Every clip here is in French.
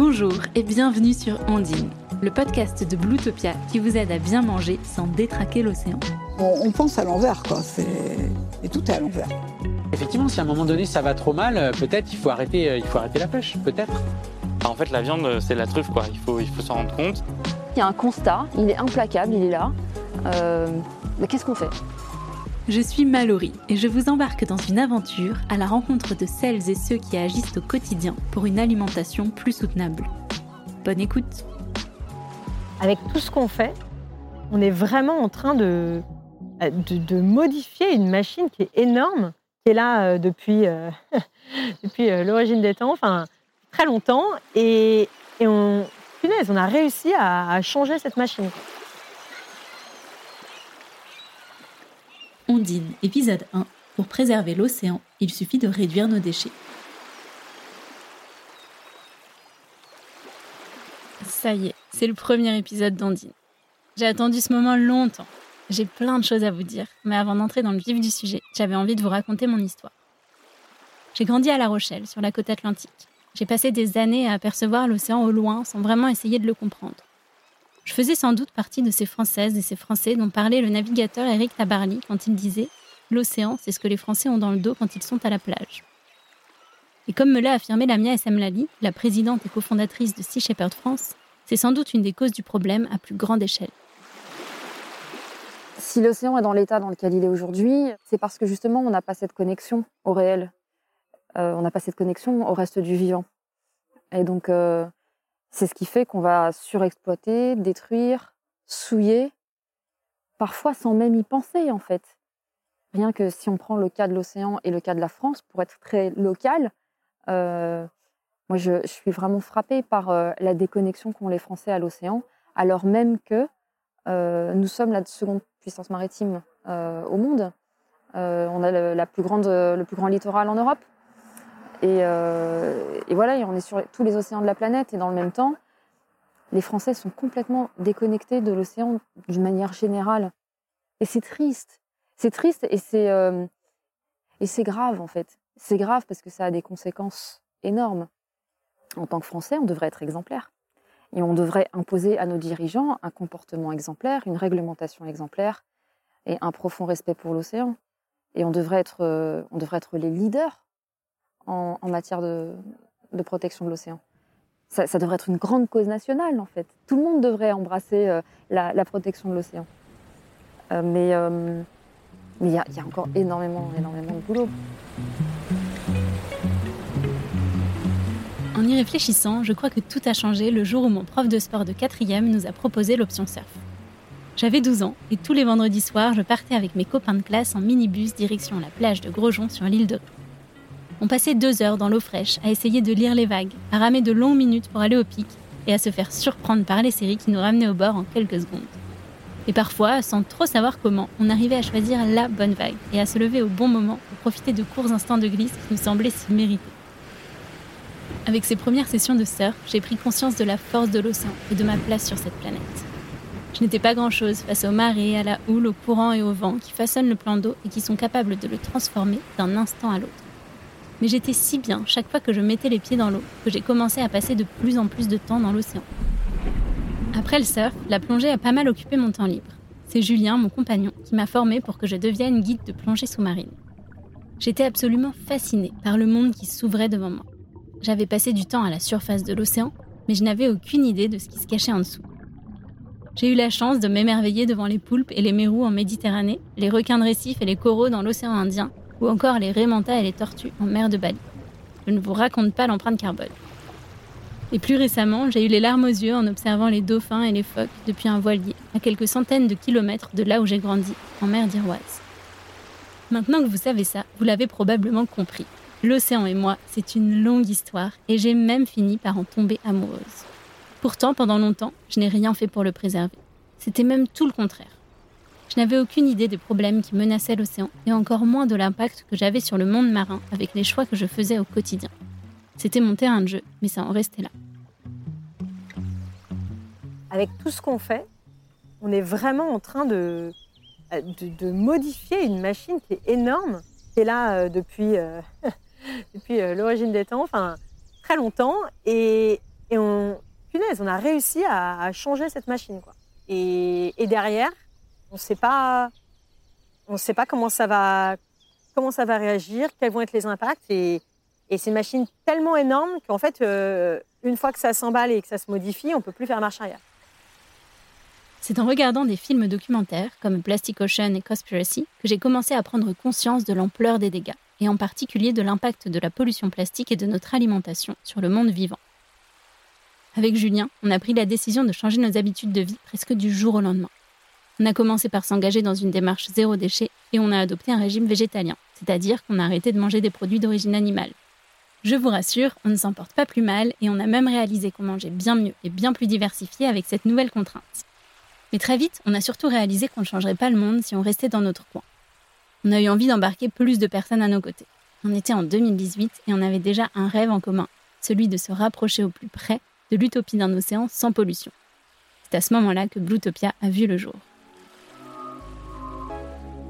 Bonjour et bienvenue sur Ondine, le podcast de Bluetopia qui vous aide à bien manger sans détraquer l'océan. On, pense à l'envers, quoi. Et tout est à l'envers. Effectivement, si à un moment donné ça va trop mal, euh, peut-être il faut arrêter, euh, il faut arrêter la pêche, peut-être. En fait, la viande, c'est la truffe, quoi. Il faut, il faut s'en rendre compte. Il y a un constat, il est implacable, il est là. Euh, mais qu'est-ce qu'on fait? Je suis Mallory et je vous embarque dans une aventure à la rencontre de celles et ceux qui agissent au quotidien pour une alimentation plus soutenable. Bonne écoute Avec tout ce qu'on fait, on est vraiment en train de, modifier une machine qui est énorme, qui est là euh, depuis, euh, depuis l'origine des temps, enfin très longtemps, et, et on, punaise, on a réussi à changer cette machine. Ondine, épisode 1. Pour préserver l'océan, il suffit de réduire nos déchets. Ça y est, c'est le premier épisode d'Ondine. J'ai attendu ce moment longtemps. J'ai plein de choses à vous dire, mais avant d'entrer dans le vif du sujet, j'avais envie de vous raconter mon histoire. J'ai grandi à La Rochelle, sur la côte atlantique. J'ai passé des années à apercevoir l'océan au loin sans vraiment essayer de le comprendre. Je faisais sans doute partie de ces Françaises et ces Français dont parlait le navigateur Eric Tabarly quand il disait L'océan, c'est ce que les Français ont dans le dos quand ils sont à la plage. Et comme me l'a affirmé Lamia Lali, la présidente et cofondatrice de Sea Shepherd France, c'est sans doute une des causes du problème à plus grande échelle. Si l'océan est dans l'état dans lequel il est aujourd'hui, c'est parce que justement on n'a pas cette connexion au réel. Euh, on n'a pas cette connexion au reste du vivant. Et donc, euh, c'est ce qui fait qu'on va surexploiter, détruire, souiller, parfois sans même y penser en fait. Rien que si on prend le cas de l'océan et le cas de la France, pour être très local, euh, moi je, suis vraiment frappée par euh, la déconnexion qu'ont les Français à l'océan, alors même que euh, nous sommes la seconde puissance maritime au monde. on a le, plus grand littoral en Europe. Euh, et, voilà, on est sur tous les océans de la planète. Et dans le même temps, les Français sont complètement déconnectés de l'océan d'une manière générale. Et c'est triste. C'est triste et c'est euh, grave en fait. C'est grave parce que ça a des conséquences énormes. En tant que Français, on devrait être exemplaire. Et on devrait imposer à nos dirigeants un comportement exemplaire, une réglementation exemplaire et un profond respect pour l'océan. Et on devrait être, euh, on devrait être les leaders en, matière de, protection de l'océan. Ça, devrait être une grande cause nationale, en fait. Tout le monde devrait embrasser euh, la, protection de l'océan. Euh, mais euh, il y, a encore énormément, énormément de boulot. En y réfléchissant, je crois que tout a changé le jour où mon prof de sport de quatrième nous a proposé l'option surf. J'avais 12 ans et tous les vendredis soirs, je partais avec mes copains de classe en minibus direction la plage de Grosjean sur l'île de. On passait deux heures dans l'eau fraîche à essayer de lire les vagues, à ramer de longues minutes pour aller au pic et à se faire surprendre par les séries qui nous ramenaient au bord en quelques secondes. Et parfois, sans trop savoir comment, on arrivait à choisir la bonne vague et à se lever au bon moment pour profiter de courts instants de glisse qui nous semblaient si mérités. Avec ces premières sessions de surf, j'ai pris conscience de la force de l'océan et de ma place sur cette planète. Je n'étais pas grand-chose face aux marées, à la houle, au courant et au vent qui façonnent le plan d'eau et qui sont capables de le transformer d'un instant à l'autre mais j'étais si bien chaque fois que je mettais les pieds dans l'eau que j'ai commencé à passer de plus en plus de temps dans l'océan. Après le surf, la plongée a pas mal occupé mon temps libre. C'est Julien, mon compagnon, qui m'a formé pour que je devienne guide de plongée sous-marine. J'étais absolument fascinée par le monde qui s'ouvrait devant moi. J'avais passé du temps à la surface de l'océan, mais je n'avais aucune idée de ce qui se cachait en dessous. J'ai eu la chance de m'émerveiller devant les poulpes et les mérous en Méditerranée, les requins de récif et les coraux dans l'océan Indien, ou encore les rémantas et les tortues en mer de Bali. Je ne vous raconte pas l'empreinte carbone. Et plus récemment, j'ai eu les larmes aux yeux en observant les dauphins et les phoques depuis un voilier, à quelques centaines de kilomètres de là où j'ai grandi, en mer d'Iroise. Maintenant que vous savez ça, vous l'avez probablement compris. L'océan et moi, c'est une longue histoire et j'ai même fini par en tomber amoureuse. Pourtant, pendant longtemps, je n'ai rien fait pour le préserver. C'était même tout le contraire. Je n'avais aucune idée des problèmes qui menaçaient l'océan et encore moins de l'impact que j'avais sur le monde marin avec les choix que je faisais au quotidien. C'était mon terrain de jeu, mais ça en restait là. Avec tout ce qu'on fait, on est vraiment en train de, de, modifier une machine qui est énorme, qui est là euh, depuis, euh, depuis euh, l'origine des temps, enfin très longtemps. Et, Et on, punaise, on a réussi à, à changer cette machine. Quoi. Et, et derrière, on ne sait pas, comment ça va, comment ça va réagir, quels vont être les impacts. Et, et c'est une machine tellement énorme qu'en fait, euh, une fois que ça s'emballe et que ça se modifie, on peut plus faire marche arrière. C'est en regardant des films documentaires comme Plastic Ocean et Conspiracy que j'ai commencé à prendre conscience de l'ampleur des dégâts, et en particulier de l'impact de la pollution plastique et de notre alimentation sur le monde vivant. Avec Julien, on a pris la décision de changer nos habitudes de vie presque du jour au lendemain. On a commencé par s'engager dans une démarche zéro déchet et on a adopté un régime végétalien, c'est-à-dire qu'on a arrêté de manger des produits d'origine animale. Je vous rassure, on ne s'en porte pas plus mal et on a même réalisé qu'on mangeait bien mieux et bien plus diversifié avec cette nouvelle contrainte. Mais très vite, on a surtout réalisé qu'on ne changerait pas le monde si on restait dans notre coin. On a eu envie d'embarquer plus de personnes à nos côtés. On était en 2018 et on avait déjà un rêve en commun, celui de se rapprocher au plus près de l'utopie d'un océan sans pollution. C'est à ce moment-là que Bluetopia a vu le jour.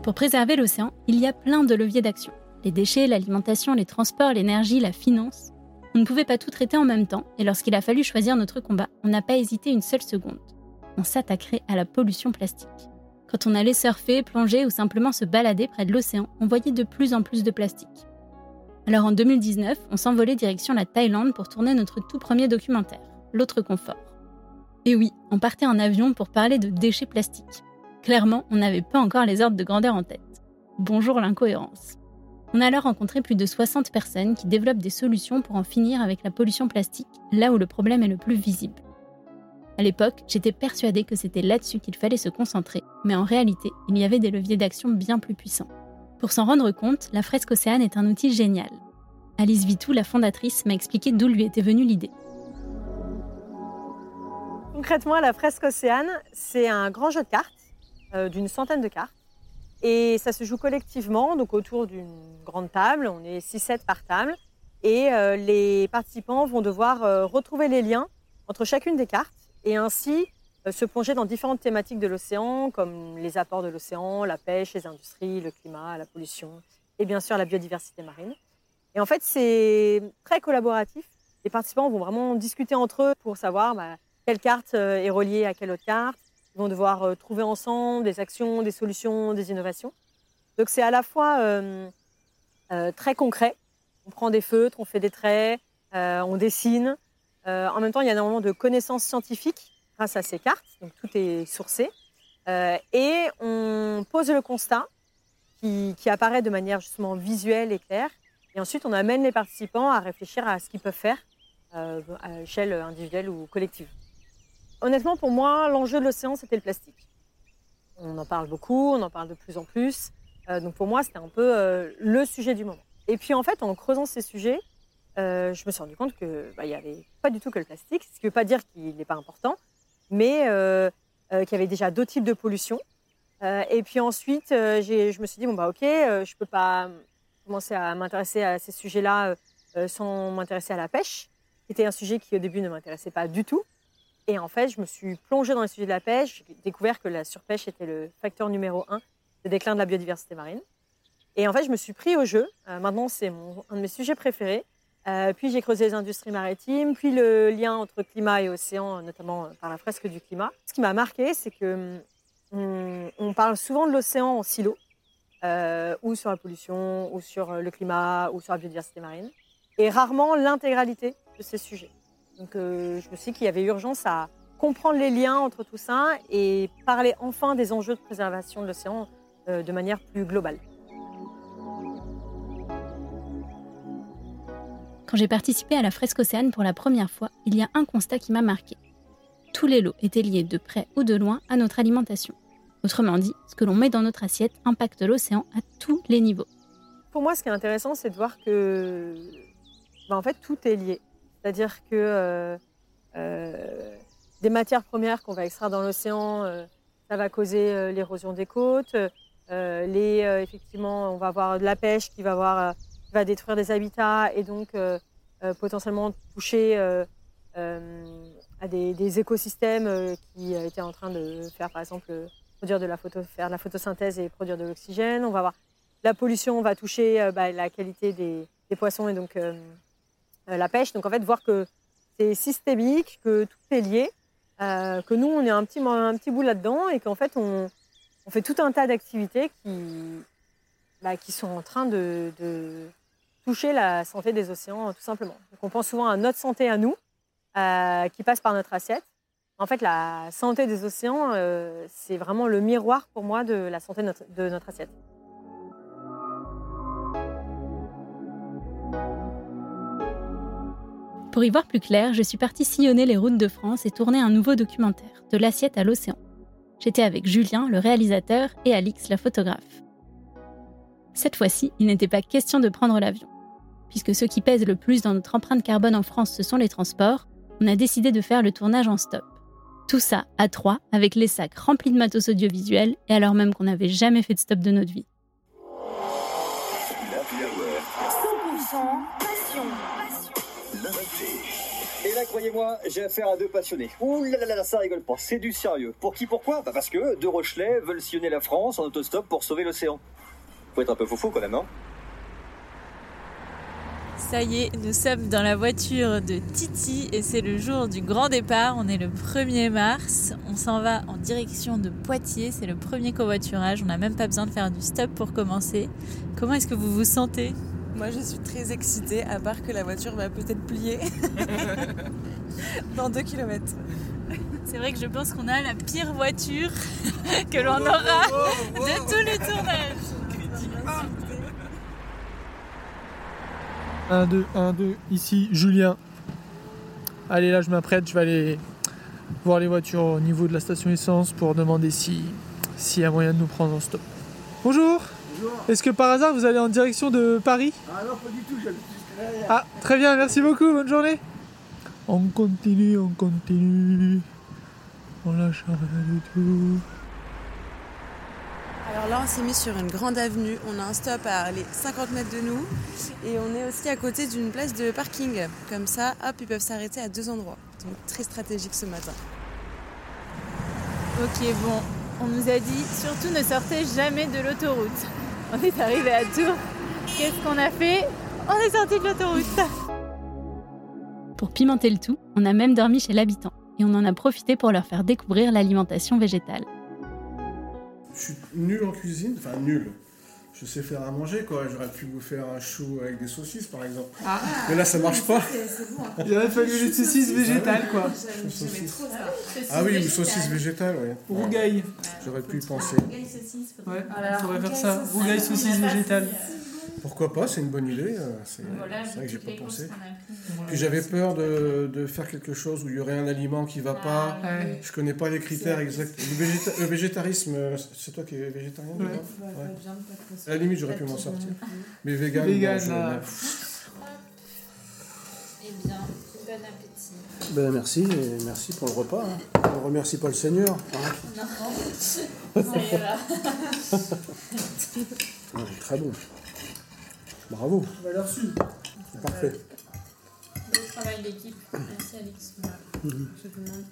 Pour préserver l'océan, il y a plein de leviers d'action. Les déchets, l'alimentation, les transports, l'énergie, la finance. On ne pouvait pas tout traiter en même temps, et lorsqu'il a fallu choisir notre combat, on n'a pas hésité une seule seconde. On s'attaquerait à la pollution plastique. Quand on allait surfer, plonger ou simplement se balader près de l'océan, on voyait de plus en plus de plastique. Alors en 2019, on s'envolait direction la Thaïlande pour tourner notre tout premier documentaire, L'autre confort. Et oui, on partait en avion pour parler de déchets plastiques. Clairement, on n'avait pas encore les ordres de grandeur en tête. Bonjour l'incohérence. On a alors rencontré plus de 60 personnes qui développent des solutions pour en finir avec la pollution plastique, là où le problème est le plus visible. À l'époque, j'étais persuadée que c'était là-dessus qu'il fallait se concentrer, mais en réalité, il y avait des leviers d'action bien plus puissants. Pour s'en rendre compte, la fresque Océane est un outil génial. Alice Vitou, la fondatrice, m'a expliqué d'où lui était venue l'idée. Concrètement, la fresque Océane, c'est un grand jeu de cartes d'une centaine de cartes. Et ça se joue collectivement, donc autour d'une grande table. On est 6-7 par table. Et euh, les participants vont devoir euh, retrouver les liens entre chacune des cartes et ainsi se plonger dans différentes thématiques de l'océan, comme les apports de l'océan, la pêche, les industries, le climat, la pollution et bien sûr la biodiversité marine. Et en fait, c'est très collaboratif. Les participants vont vraiment discuter entre eux pour savoir bah, quelle carte est reliée à quelle autre carte, ils vont devoir euh, trouver ensemble des actions, des solutions, des innovations. Donc c'est à la fois euh, euh, très concret. On prend des feutres, on fait des traits, on dessine. en même temps, il y a énormément de connaissances scientifiques grâce à ces cartes. Donc tout est sourcé. et on pose le constat qui, qui, apparaît de manière justement visuelle et claire. Et ensuite, on amène les participants à réfléchir à ce qu'ils peuvent faire à l'échelle individuelle ou collective. Honnêtement, pour moi, l'enjeu de l'océan, c'était le plastique. On en parle beaucoup, on en parle de plus en plus. Euh, donc pour moi, c'était un peu euh, le sujet du moment. Et puis en fait, en creusant ces sujets, euh, je me suis rendu compte qu'il bah, n'y avait pas du tout que le plastique, ce qui ne veut pas dire qu'il n'est pas important, mais qu'il y avait déjà d'autres types de pollution. et puis ensuite, je me suis dit, bon, bah ok, je ne peux pas commencer à m'intéresser à ces sujets-là sans m'intéresser à la pêche, qui était un sujet qui au début ne m'intéressait pas du tout. Et en fait, je me suis plongée dans le sujet de la pêche. J'ai découvert que la surpêche était le facteur numéro un de déclin de la biodiversité marine. Et en fait, je me suis pris au jeu. Euh, maintenant, c'est un de mes sujets préférés. Euh, puis j'ai creusé les industries maritimes, puis le lien entre climat et océan, notamment par la fresque du climat. Ce qui m'a marqué, c'est que hum, on, parle souvent de l'océan en silo, euh, ou sur la pollution, ou sur le climat, ou sur la biodiversité marine, et rarement l'intégralité de ces sujets. Donc euh, je me suis dit qu'il y avait urgence à comprendre les liens entre tout ça et parler enfin des enjeux de préservation de l'océan euh, de manière plus globale. Quand j'ai participé à la fresque océane pour la première fois, il y a un constat qui m'a marqué. Tous les lots étaient liés de près ou de loin à notre alimentation. Autrement dit, ce que l'on met dans notre assiette impacte l'océan à tous les niveaux. Pour moi, ce qui est intéressant, c'est de voir que bah, en fait, tout est lié. C'est-à-dire que euh, euh, des matières premières qu'on va extraire dans l'océan, euh, ça va causer l'érosion des côtes. les, effectivement, on va avoir de la pêche qui va, avoir, va détruire des habitats et donc potentiellement toucher à des, écosystèmes qui étaient en train de faire, par exemple, produire de la photo, faire de la photosynthèse et produire de l'oxygène. On va avoir la pollution, va toucher bah, la qualité des, poissons et donc la pêche. Donc en fait, voir que c'est systémique, que tout est lié, euh, que nous, on est un petit, bout là-dedans et qu'en fait, on, fait tout un tas d'activités qui, bah, sont en train de, toucher la santé des océans, tout simplement. Donc, on pense souvent à notre santé à nous, euh, qui passe par notre assiette. En fait, la santé des océans, euh, c'est vraiment le miroir pour moi de la santé de notre assiette. Pour y voir plus clair, je suis partie sillonner les routes de France et tourner un nouveau documentaire, De l'assiette à l'océan. J'étais avec Julien, le réalisateur, et Alix, la photographe. Cette fois-ci, il n'était pas question de prendre l'avion. Puisque ce qui pèse le plus dans notre empreinte carbone en France, ce sont les transports, on a décidé de faire le tournage en stop. Tout ça à trois, avec les sacs remplis de matos audiovisuels, et alors même qu'on n'avait jamais fait de stop de notre vie. Croyez-moi, j'ai affaire à deux passionnés. Ouh là là là, ça rigole pas, c'est du sérieux. Pour qui, pourquoi bah Parce que deux Rochelais veulent sillonner la France en autostop pour sauver l'océan. Faut être un peu foufou quand même, hein Ça y est, nous sommes dans la voiture de Titi et c'est le jour du grand départ. On est le 1er mars. On s'en va en direction de Poitiers. C'est le premier covoiturage. On n'a même pas besoin de faire du stop pour commencer. Comment est-ce que vous vous sentez? Moi, je suis très excitée, à part que la voiture va peut-être plier dans 2 km. C'est vrai que je pense qu'on a la pire voiture que l'on aura de tous les tournages. 1, 2, 1, 2, ici Julien. Allez, là je m'apprête, je vais aller voir les voitures au niveau de la station essence pour demander si s'il y a moyen de nous prendre en stop. Bonjour Est-ce que par hasard vous allez en direction de Paris Ah non, pas du tout, j'habite juste derrière. Ah, très bien, merci beaucoup, bonne journée On continue, on continue. On lâche rien du tout. Alors là, on s'est mis sur une grande avenue. On a un stop à les 50 mètres de nous. Et on est aussi à côté d'une place de parking. Comme ça, hop, ils peuvent s'arrêter à deux endroits. Donc très stratégique ce matin. Ok, bon, on nous a dit surtout ne sortez jamais de l'autoroute. On est arrivé à Tours. Qu'est-ce qu'on a fait? On est sorti de l'autoroute. Pour pimenter le tout, on a même dormi chez l'habitant et on en a profité pour leur faire découvrir l'alimentation végétale. Je suis nul en cuisine, enfin nul. Je sais faire à manger quoi. J'aurais pu vous faire un chou avec des saucisses par exemple. Ah. Mais là ça marche pas. Il aurait fallu les saucisses végétales quoi. Saucisses. Ah oui, ou saucisses végétales, oui. Rougail. J'aurais pu y penser. Ouais, il faudrait faire ça. Rougail saucisses végétales. Pourquoi pas, c'est une bonne idée. euh, C'est vrai que j'ai pas pensé. Puis j'avais peur de, de faire quelque chose où il y aurait un aliment qui va pas. Ouais. Je connais pas les critères exacts. Le, végéta- le végétarisme, euh, c'est toi qui es végétarien Ouais. déjà Ouais. À la limite, j'aurais pu m'en sortir. Mais vegan, Vegan, non, là. Eh bien, bon appétit. Ben, merci, et merci pour le repas. hein. On ne remercie pas le Seigneur. hein. Non. Ouais, très bon. Bravo, Valeur sud. c'est parfait. Beau travail d'équipe. Merci Alix. Je vous demande.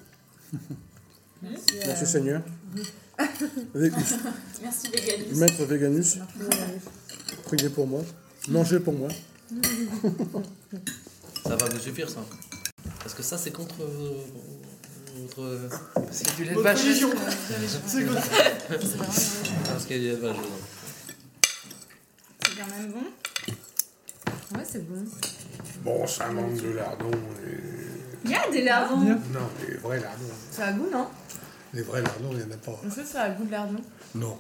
Merci, Merci euh, Seigneur. Avec- Merci Véganus. Maître Véganus, priez pour moi. Mangez pour moi. Ça va vous suffire ça Parce que ça c'est contre votre. Parce qu'il y a du lait de vache. C'est contre. Parce qu'il y a du lait de vache dedans. C'est quand même bon. Ouais, c'est bon. Bon, ça manque de lardons. Il y a des lardons. Non, les vrais lardons. Ça a goût, non? Les vrais lardons, il n'y en a pas. Sait que ça a goût de lardon. Non.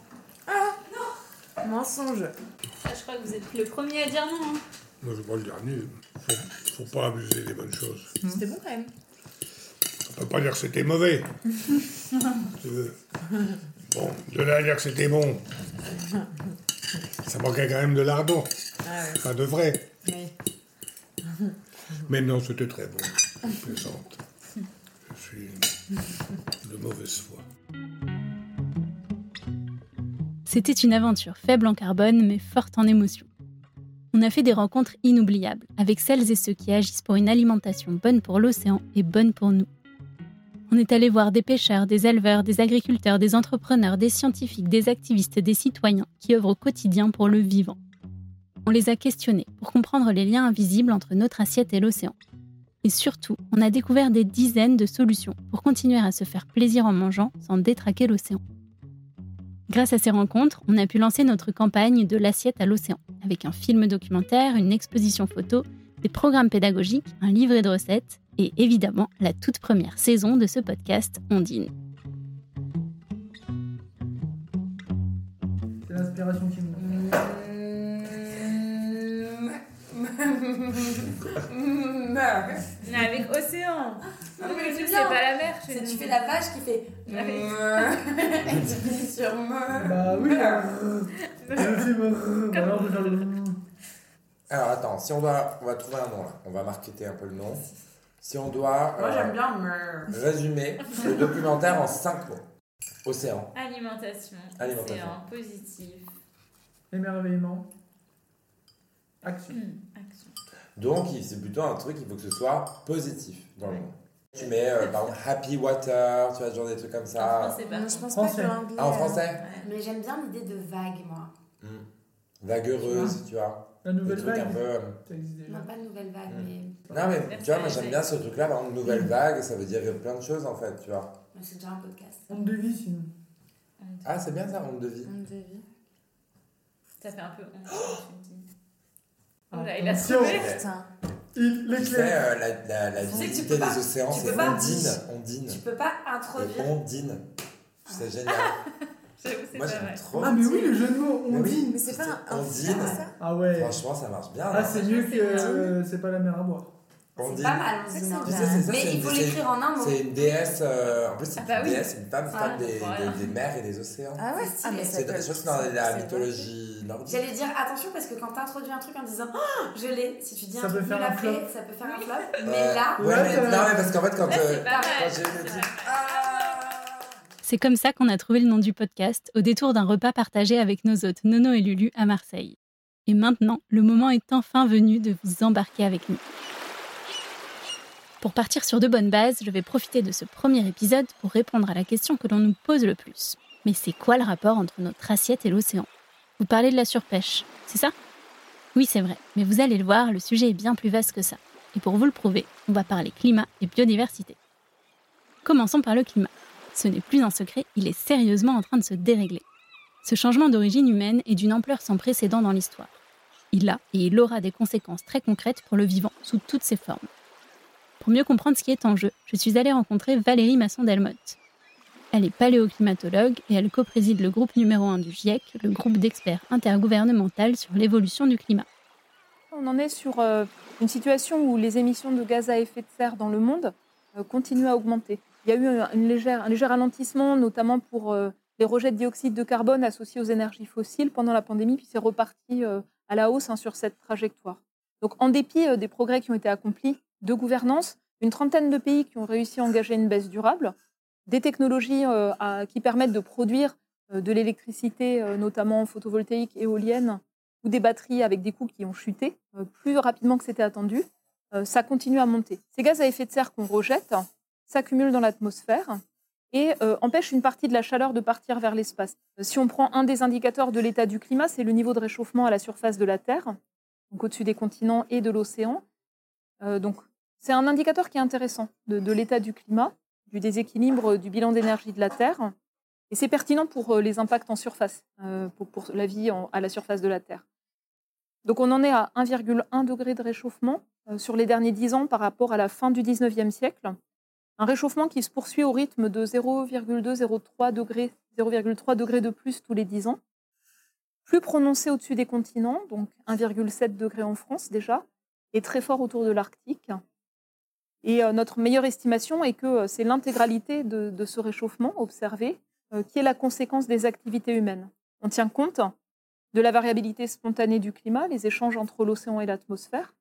Mensonge. Ah, je crois que vous êtes le premier à dire non. hein. Moi, je vois le dernier. Faut, faut pas abuser des bonnes choses. C'était bon quand même. On peut pas dire que c'était mauvais. Tu veux. Bon, de là à dire que c'était bon. Ça manquait quand même de lardons. Ah ouais. Enfin, de vrai. Mais Mais non, c'était très bon. Je plaisante. Je suis de mauvaise foi. C'était une aventure faible en carbone mais forte en émotions. On a fait des rencontres inoubliables avec celles et ceux qui agissent pour une alimentation bonne pour l'océan et bonne pour nous. On est allé voir des pêcheurs, des éleveurs, des agriculteurs, des entrepreneurs, des scientifiques, des activistes, des citoyens qui œuvrent au quotidien pour le vivant. On les a questionnés pour comprendre les liens invisibles entre notre assiette et l'océan. Et surtout, on a découvert des dizaines de solutions pour continuer à se faire plaisir en mangeant sans détraquer l'océan. Grâce à ces rencontres, on a pu lancer notre campagne de l'assiette à l'océan, avec un film documentaire, une exposition photo, des programmes pédagogiques, un livret de recettes et évidemment la toute première saison de ce podcast Ondine. C'est l'inspiration qui avec océan. Non, mais c'est pas la mer. C'est-. Tu fais la vache qui fait. Tu finis sur. Bah oui, bah alors, attends, si on doit, on va trouver un nom là. On va marketer un peu le nom. Si on doit Moi euh, j'aime bien me. résumer le documentaire en 5 mots. Océan. Alimentation. Alimentation. Océan, positif. Émerveillement. Action. Hmm, action. Donc c'est plutôt un truc, il faut que ce soit positif dans le nom. Tu mets euh, par exemple happy water, tu vois, genre des trucs comme ça. En français, Je pense Français. pas que l'anglais. Ah, en euh, français Mais j'aime bien l'idée de vague, moi. Hmm. Vaguereuse, tu vois. La Des nouvelle trucs un vague. peu. euh, Ça existe déjà. Non, pas de nouvelle vague, Mm. mais. Non mais tu vois, moi j'aime bien ce truc-là, par exemple, nouvelle vague, ça veut dire plein de choses en fait, tu vois. Mais C'est déjà un podcast. Onde de vie, sinon. Ah, c'est bien ça, ronde de vie. On te vit. Ça fait un peu honte me dis. Oh Ah, là, il a. Putain. Il Tu sais, euh, la, la, la visibilité peux pas- des océans, c'est ondine, ondine. Tu peux pas introduire. ondine. C'est génial. J'avoue, c'est Moi pas j'aime trop. Ah, mais oui, le jeu de mots, on dit. Mais c'est pas un. Ondine. Ah ouais. Franchement, ça marche bien. Ah, là. c'est mieux que euh, c'est pas la mer à boire. C'est pas mal, on C'est dit. Mais il faut l'écrire en un mot. C'est une déesse, euh, en plus c'est Ah bah une oui. déesse, une femme, Ah, femme des, voilà. des, des mers et des océans. Ah ouais C'est Ah, je crois que c'est dans la mythologie nordique. J'allais dire attention parce que quand t'introduis un truc en disant oh, je l'ai, si tu dis Ça un peut truc faire nul un après, ça peut faire un flop. Mais là, Ouais, mais, non, mais parce qu'en fait, quand, euh, j'ai c'est dit. C'est comme ça qu'on a trouvé le nom du podcast au détour d'un repas partagé avec nos hôtes Nono et Lulu à Marseille. Et maintenant, le moment est enfin venu de vous embarquer avec nous. Pour partir sur de bonnes bases, je vais profiter de ce premier épisode pour répondre à la question que l'on nous pose le plus. Mais c'est quoi le rapport entre notre assiette et l'océan? Vous parlez de la surpêche, c'est ça? Oui, c'est vrai, mais vous allez le voir, le sujet est bien plus vaste que ça. Et pour vous le prouver, on va parler climat et biodiversité. Commençons par le climat. Ce n'est plus un secret, il est sérieusement en train de se dérégler. Ce changement d'origine humaine est d'une ampleur sans précédent dans l'histoire. Il a et il aura des conséquences très concrètes pour le vivant sous toutes ses formes. Pour mieux comprendre ce qui est en jeu, je suis allée rencontrer Valérie Masson-Delmotte. Elle est paléoclimatologue et elle co-préside le groupe numéro 1 du GIEC, le groupe d'experts intergouvernemental sur l'évolution du climat. On en est sur euh, une situation où les émissions de gaz à effet de serre dans le monde euh, continuent à augmenter. Il y a eu un, léger ralentissement, notamment pour euh, les rejets de dioxyde de carbone associés aux énergies fossiles pendant la pandémie, puis c'est reparti euh, à la hausse hein, sur cette trajectoire. Donc, en dépit euh, des progrès qui ont été accomplis de gouvernance, une trentaine de pays qui ont réussi à engager une baisse durable, des technologies qui permettent de produire de l'électricité, notamment photovoltaïque, éolienne, ou des batteries avec des coûts qui ont chuté plus rapidement que c'était attendu, ça continue à monter. Ces gaz à effet de serre qu'on rejette s'accumulent dans l'atmosphère et euh, empêchent une partie de la chaleur de partir vers l'espace. Euh, Si on prend un des indicateurs de l'état du climat, c'est le niveau de réchauffement à la surface de la Terre, donc au-dessus des continents et de l'océan. Euh, donc c'est un indicateur qui est intéressant de, l'état du climat, du déséquilibre du bilan d'énergie de la Terre. Et c'est pertinent pour euh, les impacts en surface, pour, la vie à la surface de la Terre. Donc on en est à 1,1 degré de réchauffement sur les derniers 10 ans par rapport à la fin du 19e siècle. Un réchauffement qui se poursuit au rythme de 0,2-0,3 degrés, 0,3 degrés de plus tous les 10 ans. Plus prononcé au-dessus des continents, donc 1,7 degré en France déjà, et très fort autour de l'Arctique. Et euh, notre meilleure estimation est que euh, c'est l'intégralité de, ce réchauffement observé euh, qui est la conséquence des activités humaines. On tient compte de la variabilité spontanée du climat, les échanges entre l'océan et l'atmosphère,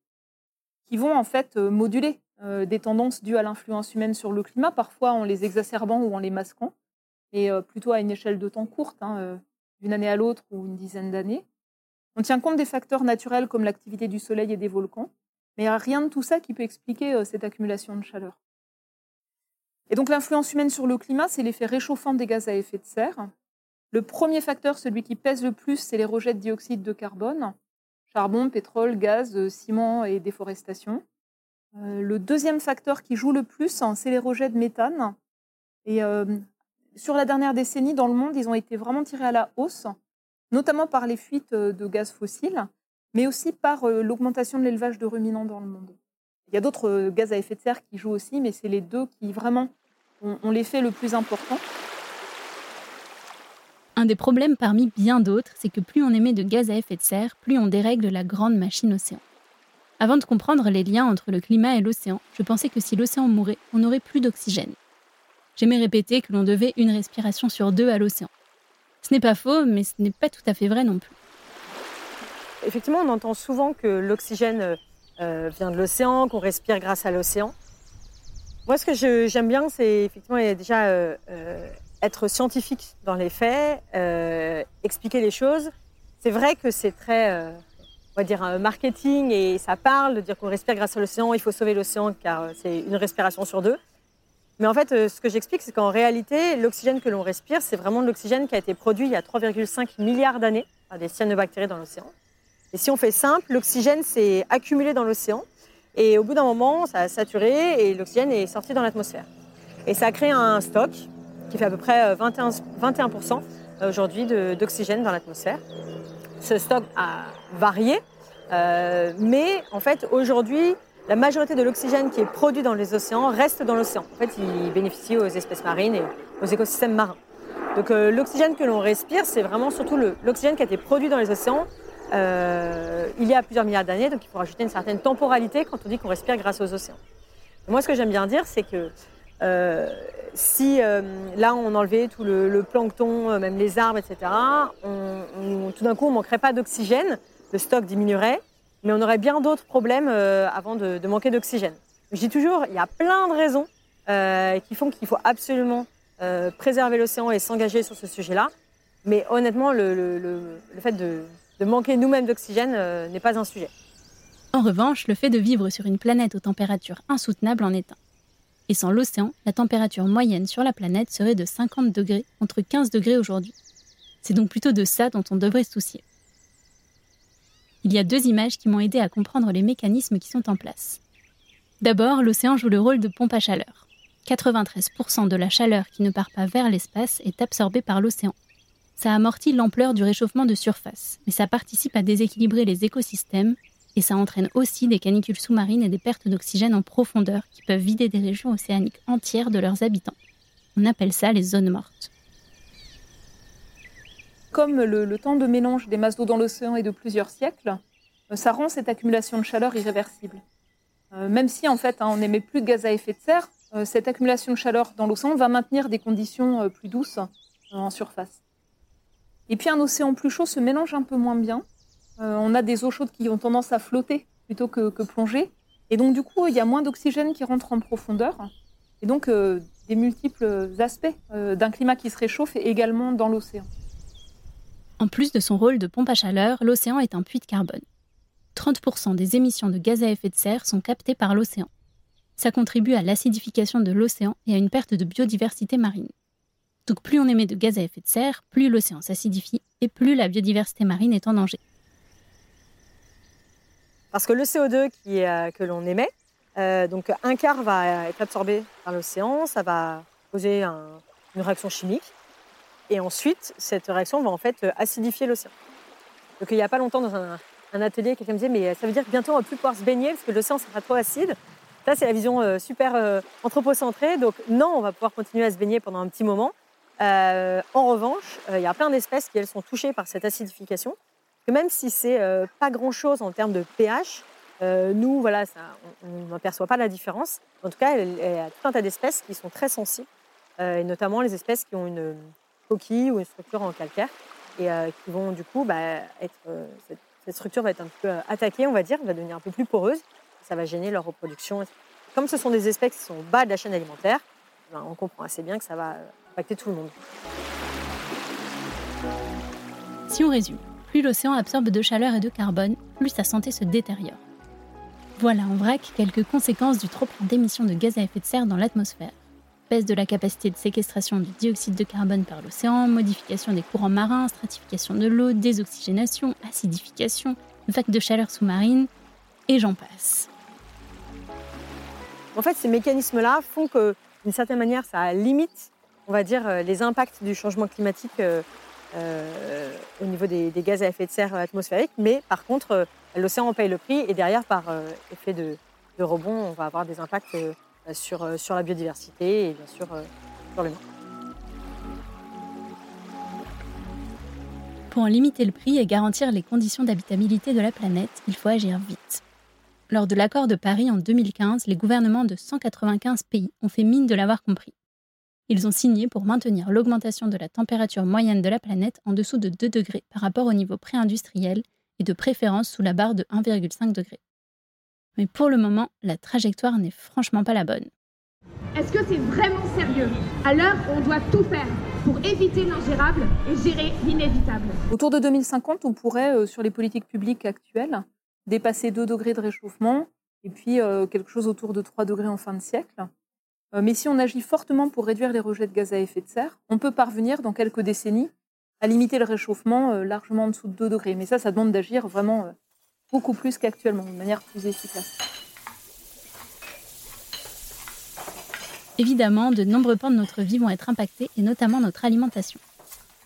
qui vont en fait moduler euh, des tendances dues à l'influence humaine sur le climat, parfois en les exacerbant ou en les masquant, et euh, plutôt à une échelle de temps courte, hein, euh, d'une année à l'autre ou une dizaine d'années. On tient compte des facteurs naturels comme l'activité du soleil et des volcans, mais il n'y a rien de tout ça qui peut expliquer cette accumulation de chaleur. Et donc l'influence humaine sur le climat, c'est l'effet réchauffant des gaz à effet de serre. Le premier facteur, celui qui pèse le plus, c'est les rejets de dioxyde de carbone, charbon, pétrole, gaz, ciment et déforestation. Euh, le deuxième facteur qui joue le plus, hein, c'est les rejets de méthane. Et euh, sur la dernière décennie, dans le monde, ils ont été vraiment tirés à la hausse, notamment par les fuites euh, de gaz fossiles, mais aussi par l'augmentation de l'élevage de ruminants dans le monde. Il y a d'autres gaz à effet de serre qui jouent aussi, mais c'est les deux qui vraiment ont l'effet le plus important. Un des problèmes parmi bien d'autres, c'est que plus on émet de gaz à effet de serre, plus on dérègle la grande machine océan. Avant de comprendre les liens entre le climat et l'océan, je pensais que si l'océan mourait, on n'aurait plus d'oxygène. J'aimais répéter que l'on devait une respiration sur deux à l'océan. Ce n'est pas faux, mais ce n'est pas tout à fait vrai non plus. Effectivement, on entend souvent que l'oxygène euh, vient de l'océan, qu'on respire grâce à l'océan. Moi, ce que j'aime bien, c'est effectivement déjà euh, euh, être scientifique dans les faits, euh, expliquer les choses. C'est vrai que c'est très, euh, on va dire, un marketing et ça parle de dire qu'on respire grâce à l'océan, il faut sauver l'océan car euh, c'est une respiration sur deux. Mais en fait, euh, ce que j'explique, c'est qu'en réalité, l'oxygène que l'on respire, c'est vraiment de l'oxygène qui a été produit il y a 3,5 milliards d'années par des cyanobactéries dans l'océan. Et si on fait simple, l'oxygène s'est accumulé dans l'océan et au bout d'un moment, ça a saturé et l'oxygène est sorti dans l'atmosphère. Et ça a créé un stock qui fait à peu près euh, 21, 21% aujourd'hui d'oxygène dans l'atmosphère. Ce stock a varié, euh, mais en fait, aujourd'hui, la majorité de l'oxygène qui est produit dans les océans reste dans l'océan. En fait, il bénéficie aux espèces marines et aux écosystèmes marins. Donc euh, l'oxygène que l'on respire, c'est vraiment surtout l'oxygène qui a été produit dans les océans euh, il y a plusieurs milliards d'années. Donc il faut rajouter une certaine temporalité quand on dit qu'on respire grâce aux océans. Moi, ce que j'aime bien dire, c'est que si euh, là on enlevait tout le, plancton, euh, même les arbres, etc., tout d'un coup on manquerait pas d'oxygène, le stock diminuerait, mais on aurait bien d'autres problèmes euh, avant de, manquer d'oxygène. Je dis toujours, il y a plein de raisons euh, qui font qu'il faut absolument euh, préserver l'océan et s'engager sur ce sujet-là. Mais honnêtement, le, fait de, manquer nous-mêmes d'oxygène euh, n'est pas un sujet. En revanche, le fait de vivre sur une planète aux températures insoutenables en est un. Et sans l'océan, la température moyenne sur la planète serait de 50 degrés contre 15 degrés aujourd'hui. C'est donc plutôt de ça dont on devrait se soucier. Il y a deux images qui m'ont aidé à comprendre les mécanismes qui sont en place. D'abord, l'océan joue le rôle de pompe à chaleur. 93% de la chaleur qui ne part pas vers l'espace est absorbée par l'océan. Ça amortit l'ampleur du réchauffement de surface, mais ça participe à déséquilibrer les écosystèmes et ça entraîne aussi des canicules sous-marines et des pertes d'oxygène en profondeur qui peuvent vider des régions océaniques entières de leurs habitants. On appelle ça les zones mortes. Comme le, temps de mélange des masses d'eau dans l'océan est de plusieurs siècles, euh, ça rend cette accumulation de chaleur irréversible. Euh, même si en fait hein, on n'émet plus de gaz à effet de serre, euh, cette accumulation de chaleur dans l'océan va maintenir des conditions plus douces en surface. Et puis un océan plus chaud se mélange un peu moins bien. Euh, on a des eaux chaudes qui ont tendance à flotter plutôt que, plonger. Et donc du coup, il y a moins d'oxygène qui rentre en profondeur. Et donc euh, des multiples aspects euh, d'un climat qui se réchauffe également dans l'océan. En plus de son rôle de pompe à chaleur, l'océan est un puits de carbone. 30% des émissions de gaz à effet de serre sont captées par l'océan. Ça contribue à l'acidification de l'océan et à une perte de biodiversité marine. Donc plus on émet de gaz à effet de serre, plus l'océan s'acidifie et plus la biodiversité marine est en danger. Parce que le CO2 qui est, euh, que l'on émet, euh, donc un quart va être absorbé par l'océan, ça va un- une réaction chimique, et ensuite cette réaction va en fait euh, acidifier l'océan. Donc il n'y a pas longtemps dans un, atelier, quelqu'un me disait mais ça veut dire que bientôt on va plus pouvoir se baigner parce que l'océan sera trop acide. Ça c'est la vision super anthropocentrée, donc non on va pouvoir continuer à se baigner pendant un petit moment. En revanche, il y a plein d'espèces qui elles sont touchées par cette acidification que même si c'est euh, pas grand-chose en termes de pH, euh, nous, voilà, on n'aperçoit pas la différence. En tout cas, il y a tout un tas d'espèces qui sont très sensibles, euh, et notamment les espèces qui ont une coquille ou une structure en calcaire, et euh, qui vont du coup, bah, être, euh, cette, structure va être un peu euh, attaquée, on va dire, va devenir un peu plus poreuse, ça va gêner leur reproduction. Comme ce sont des espèces qui sont bas de la chaîne alimentaire, ben, on comprend assez bien que ça va euh, impacter tout le monde. Si on résume, plus l'océan absorbe de chaleur et de carbone, plus sa santé se détériore. Voilà en vrac quelques conséquences du trop plein d'émissions de gaz à effet de serre dans l'atmosphère. Baisse de la capacité de séquestration du dioxyde de carbone par l'océan, modification des courants marins, stratification de l'eau, désoxygénation, acidification, vagues de chaleur sous-marine, et j'en passe. En fait, ces mécanismes-là font que, d'une certaine manière, ça limite, on va dire, euh, les impacts du changement climatique euh, au niveau des, gaz à effet de serre atmosphériques. Mais par contre, euh, l'océan en paye le prix et derrière, par euh, effet de, rebond, on va avoir des impacts sur, sur la biodiversité et bien sûr sur l'humain. Pour en limiter le prix et garantir les conditions d'habitabilité de la planète, il faut agir vite. Lors de l'accord de Paris en 2015, les gouvernements de 195 pays ont fait mine de l'avoir compris. Ils ont signé pour maintenir l'augmentation de la température moyenne de la planète en dessous de 2 degrés par rapport au niveau pré-industriel et de préférence sous la barre de 1,5 degré. Mais pour le moment, la trajectoire n'est franchement pas la bonne. Est-ce que c'est vraiment sérieux? À l'heure où on doit tout faire pour éviter l'ingérable et gérer l'inévitable. Autour de 2050, on pourrait, euh, sur les politiques publiques actuelles, dépasser 2 degrés de réchauffement et puis euh, quelque chose autour de 3 degrés en fin de siècle. Euh, mais si on agit fortement pour réduire les rejets de gaz à effet de serre, on peut parvenir dans quelques décennies à limiter le réchauffement euh, largement en dessous de 2 degrés. Mais ça, ça demande d'agir vraiment euh, beaucoup plus qu'actuellement, de manière plus efficace. Évidemment, de nombreux pans de notre vie vont être impactés, et notamment notre alimentation.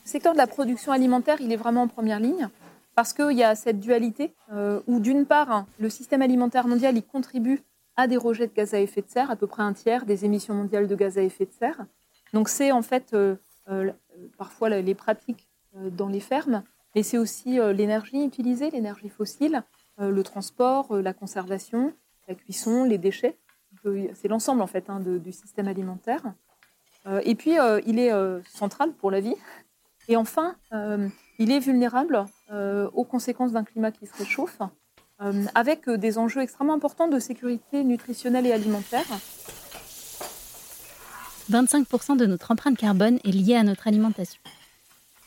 Le secteur de la production alimentaire, il est vraiment en première ligne parce qu'il y a cette dualité euh, où, d'une part, le système alimentaire mondial il contribue à des rejets de gaz à effet de serre, à peu près un tiers des émissions mondiales de gaz à effet de serre. Donc, c'est en fait euh, euh, parfois les pratiques euh, dans les fermes, mais c'est aussi l'énergie utilisée, l'énergie fossile, le transport, la conservation, la cuisson, les déchets. C'est l'ensemble en fait hein, du système alimentaire. Et puis, il est central pour la vie. Et enfin, il est vulnérable aux conséquences d'un climat qui se réchauffe, avec euh, des enjeux extrêmement importants de sécurité nutritionnelle et alimentaire. 25% de notre empreinte carbone est liée à notre alimentation.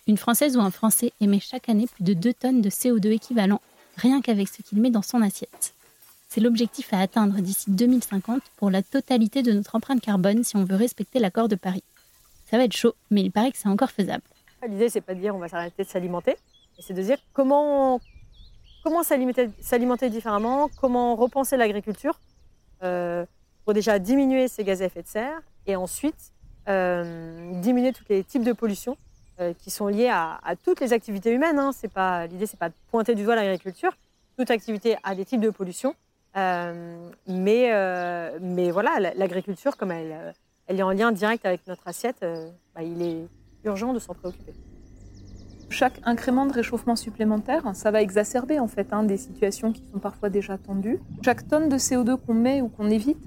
Une Française ou un Français émet chaque année plus de 2 tonnes de CO2 équivalent, rien qu'avec ce qu'il met dans son assiette. C'est l'objectif à atteindre d'ici 2050 pour la totalité de notre empreinte carbone si on veut respecter l'accord de Paris. Ça va être chaud, mais il paraît que c'est encore faisable. L'idée, c'est pas de dire on va s'arrêter de s'alimenter, mais c'est de dire comment, comment s'alimenter, différemment, comment repenser l'agriculture euh, pour déjà diminuer ces gaz à effet de serre et ensuite euh, diminuer tous les types de pollution euh, qui sont liés à, toutes les activités humaines. Hein. C'est pas, l'idée, c'est pas de pointer du doigt l'agriculture. Toute activité a des types de pollution. Mais, voilà, la- l'agriculture, comme elle, est en lien direct avec notre assiette, bah, il est urgent de s'en préoccuper. Chaque incrément de réchauffement supplémentaire, ça va exacerber en fait hein, des situations qui sont parfois déjà tendues. Chaque tonne de CO2 qu'on met ou qu'on évite,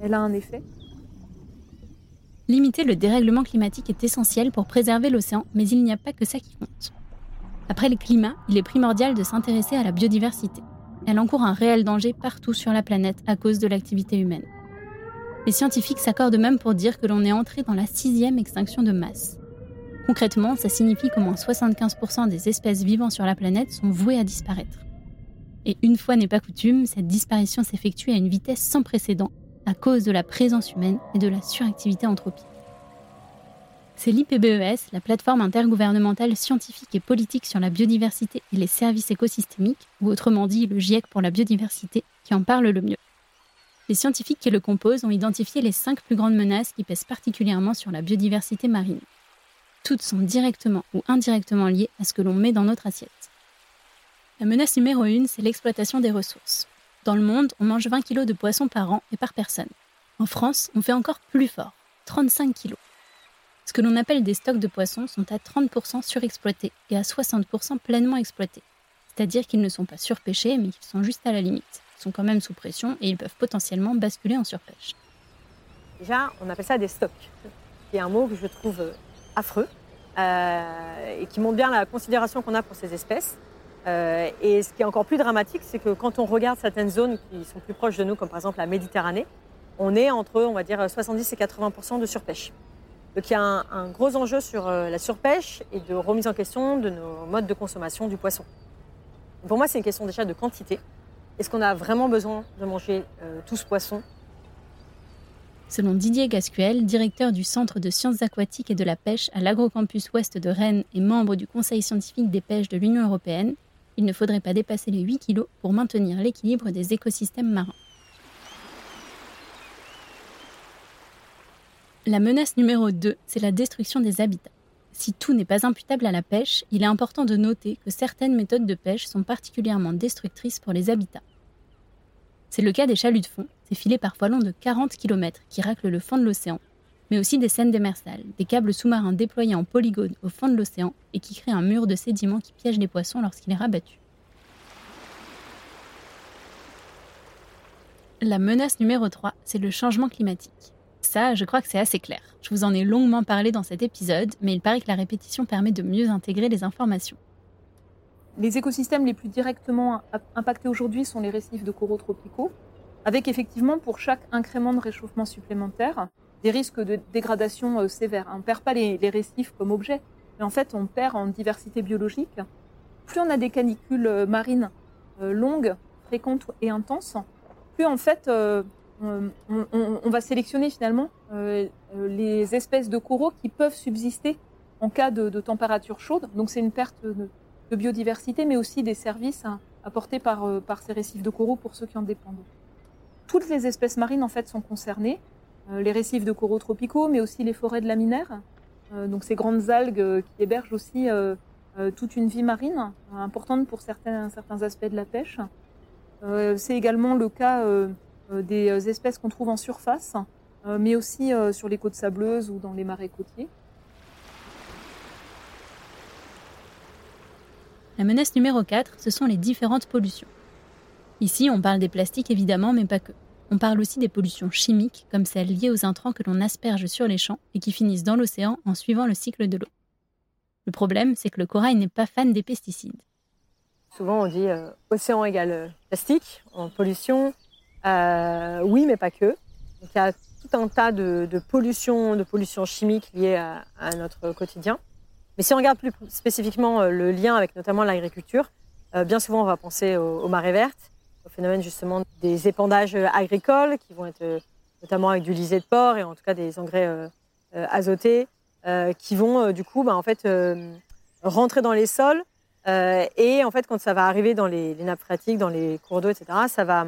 elle a un effet. Limiter le dérèglement climatique est essentiel pour préserver l'océan, mais il n'y a pas que ça qui compte. Après le climat, il est primordial de s'intéresser à la biodiversité. Elle encourt un réel danger partout sur la planète à cause de l'activité humaine. Les scientifiques s'accordent même pour dire que l'on est entré dans la sixième extinction de masse. Concrètement, ça signifie qu'au moins 75% des espèces vivant sur la planète sont vouées à disparaître. Et une fois n'est pas coutume, cette disparition s'effectue à une vitesse sans précédent à cause de la présence humaine et de la suractivité anthropique. C'est l'IPBES, la plateforme intergouvernementale scientifique et politique sur la biodiversité et les services écosystémiques, ou autrement dit le GIEC pour la biodiversité, qui en parle le mieux. Les scientifiques qui le composent ont identifié les cinq plus grandes menaces qui pèsent particulièrement sur la biodiversité marine. Toutes sont directement ou indirectement liées à ce que l'on met dans notre assiette. La menace numéro une, c'est l'exploitation des ressources. Dans le monde, on mange 20 kg de poissons par an et par personne. En France, on fait encore plus fort, 35 kg. Ce que l'on appelle des stocks de poissons sont à 30% surexploités et à 60% pleinement exploités. C'est-à-dire qu'ils ne sont pas surpêchés, mais qu'ils sont juste à la limite. Ils sont quand même sous pression et ils peuvent potentiellement basculer en surpêche. Déjà, on appelle ça des stocks, qui est un mot que je trouve affreux euh, et qui montre bien la considération qu'on a pour ces espèces. Euh, et ce qui est encore plus dramatique, c'est que quand on regarde certaines zones qui sont plus proches de nous, comme par exemple la Méditerranée, on est entre, on va dire, 70 et 80% de surpêche. Donc il y a un, gros enjeu sur euh, la surpêche et de remise en question de nos modes de consommation du poisson. Pour moi, c'est une question déjà de quantité. Est-ce qu'on a vraiment besoin de manger tout ce poisson Selon Didier Gascuel, directeur du Centre de sciences aquatiques et de la pêche à l'Agrocampus Ouest de Rennes et membre du Conseil scientifique des pêches de l'Union européenne, il ne faudrait pas dépasser les 8 kg pour maintenir l'équilibre des écosystèmes marins. La menace numéro 2, c'est la destruction des habitats. Si tout n'est pas imputable à la pêche, il est important de noter que certaines méthodes de pêche sont particulièrement destructrices pour les habitats. C'est le cas des chaluts de fond, ces filets parfois longs de 40 km qui raclent le fond de l'océan, mais aussi des scènes démersales, des câbles sous-marins déployés en polygone au fond de l'océan et qui créent un mur de sédiments qui piège les poissons lorsqu'il est rabattu. La menace numéro 3, c'est le changement climatique. Ça, je crois que c'est assez clair. Je vous en ai longuement parlé dans cet épisode, mais il paraît que la répétition permet de mieux intégrer les informations. Les écosystèmes les plus directement impactés aujourd'hui sont les récifs de coraux tropicaux, avec effectivement pour chaque incrément de réchauffement supplémentaire des risques de dégradation euh, sévère. On ne perd pas les, récifs comme objet, mais en fait on perd en diversité biologique. Plus on a des canicules euh, marines euh, longues, fréquentes et intenses, plus en fait on, va sélectionner finalement les espèces de coraux qui peuvent subsister en cas de, température chaude. Donc c'est une perte de, biodiversité, mais aussi des services hein, apportés par ces récifs de coraux pour ceux qui en dépendent. Toutes les espèces marines en fait sont concernées, les récifs de coraux tropicaux, mais aussi les forêts de laminaires, donc ces grandes algues qui hébergent aussi toute une vie marine importante pour certains, certains aspects de la pêche. Euh, c'est également le cas euh, euh, des espèces qu'on trouve en surface, mais aussi sur les côtes sableuses ou dans les marais côtiers. La menace numéro 4, ce sont les différentes pollutions. Ici, on parle des plastiques évidemment, mais pas que. On parle aussi des pollutions chimiques, comme celles liées aux intrants que l'on asperge sur les champs et qui finissent dans l'océan en suivant le cycle de l'eau. Le problème, c'est que le corail n'est pas fan des pesticides. Souvent, on dit euh, océan égale euh, plastique, en pollution. Euh, oui, mais pas que. il y a tout un tas de, pollutions, de pollutions chimiques liées à, notre quotidien. Mais si on regarde plus spécifiquement le lien avec notamment l'agriculture, bien souvent on va penser aux, marées vertes, au phénomène justement des épandages agricoles qui vont être notamment avec du lisier de porc et en tout cas des engrais azotés qui vont du coup bah, en fait rentrer dans les sols euh, et en fait, quand ça va arriver dans les, nappes phréatiques, dans les cours d'eau, etc., ça va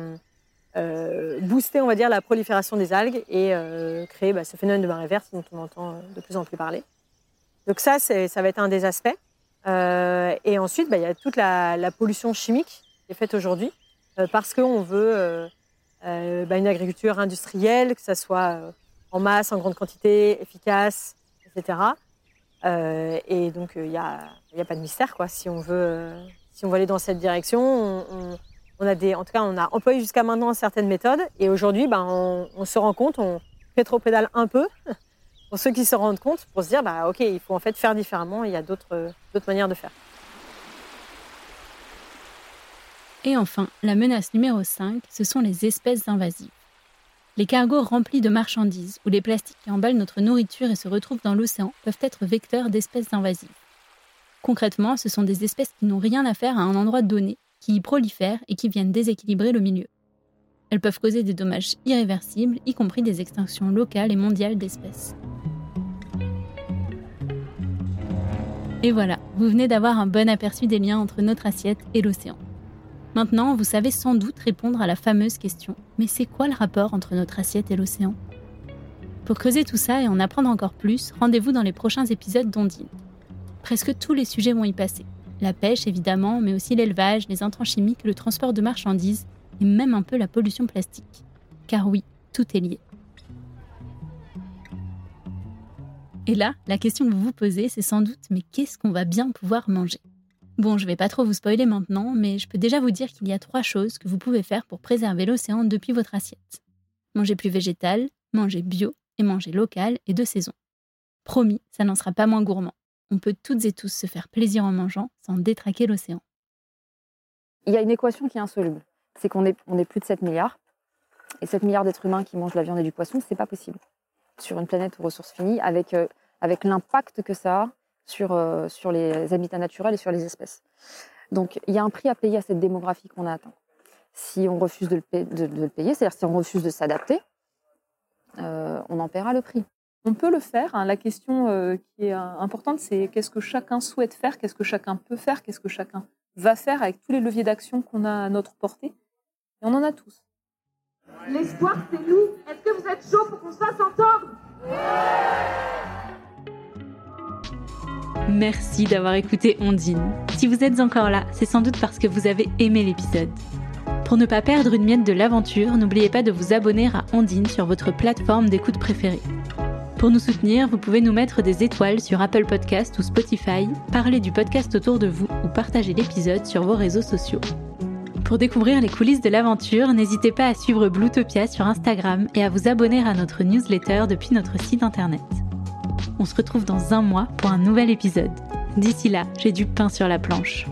euh, booster, on va dire, la prolifération des algues et euh, créer bah, ce phénomène de marée verte dont on entend de plus en plus parler. Donc ça, ça va être un des aspects. et ensuite, bah, il y a toute la, pollution chimique qui est faite aujourd'hui parce qu'on veut bah, une agriculture industrielle, que ça soit en masse, en grande quantité, efficace, etc. Euh, et donc, il euh, n'y a, pas de mystère, quoi. Si on veut, euh, si on veut aller dans cette direction, on, a des, en tout cas, on a employé jusqu'à maintenant certaines méthodes. Et aujourd'hui, on, on, se rend compte, on pétro-pédale un peu, pour ceux qui se rendent compte, pour se dire, bah, OK, il faut en fait faire différemment. Il y a d'autres manières de faire. Et enfin, la menace numéro 5, ce sont les espèces invasives. Les cargos remplis de marchandises ou les plastiques qui emballent notre nourriture et se retrouvent dans l'océan peuvent être vecteurs d'espèces invasives. Concrètement, ce sont des espèces qui n'ont rien à faire à un endroit donné, qui y prolifèrent et qui viennent déséquilibrer le milieu. Elles peuvent causer des dommages irréversibles, y compris des extinctions locales et mondiales d'espèces. Et voilà, vous venez d'avoir un bon aperçu des liens entre notre assiette et l'océan. Maintenant, vous savez sans doute répondre à la fameuse question mais c'est quoi le rapport entre notre assiette et l'océan? Pour creuser tout ça et en apprendre encore plus, rendez-vous dans les prochains épisodes d'Ondine. Presque tous les sujets vont y passer. La pêche, évidemment, mais aussi l'élevage, les intrants chimiques, le transport de marchandises et même un peu la pollution plastique. Car oui, tout est lié. Et là, la question que vous vous posez, c'est sans doute mais qu'est-ce qu'on va bien pouvoir manger? Bon, je vais pas trop vous spoiler maintenant, mais je peux déjà vous dire qu'il y a trois choses que vous pouvez faire pour préserver l'océan depuis votre assiette. Manger plus végétal, manger bio et manger local et de saison. Promis, ça n'en sera pas moins gourmand. On peut toutes et tous se faire plaisir en mangeant sans détraquer l'océan. Il y a une équation qui est insoluble. C'est qu'on est, plus de 7 milliards. Et 7 milliards d'êtres humains qui mangent la viande et du poisson, c'est pas possible. Sur une planète aux ressources finies, avec, euh, avec l'impact que ça a sur, euh, sur les habitats naturels et sur les espèces. Donc il y a un prix à payer à cette démographie qu'on a atteint. Si on refuse de le, payer, c'est-à-dire si on refuse de s'adapter, euh, on en paiera le prix. On peut le faire. Hein. La question euh, qui est importante, c'est qu'est-ce que chacun souhaite faire, qu'est-ce que chacun peut faire, qu'est-ce que chacun va faire avec tous les leviers d'action qu'on a à notre portée. Et on en a tous. L'espoir, c'est nous. Est-ce que vous êtes chaud pour qu'on se fasse entendre? Merci d'avoir écouté Ondine. Si vous êtes encore là, c'est sans doute parce que vous avez aimé l'épisode. Pour ne pas perdre une miette de l'aventure, n'oubliez pas de vous abonner à Ondine sur votre plateforme d'écoute préférée. Pour nous soutenir, vous pouvez nous mettre des étoiles sur Apple Podcast ou Spotify, parler du podcast autour de vous ou partager l'épisode sur vos réseaux sociaux. Pour découvrir les coulisses de l'aventure, n'hésitez pas à suivre Bluetopia sur Instagram et à vous abonner à notre newsletter depuis notre site internet. On se retrouve dans un mois pour un nouvel épisode. D'ici là, j'ai du pain sur la planche.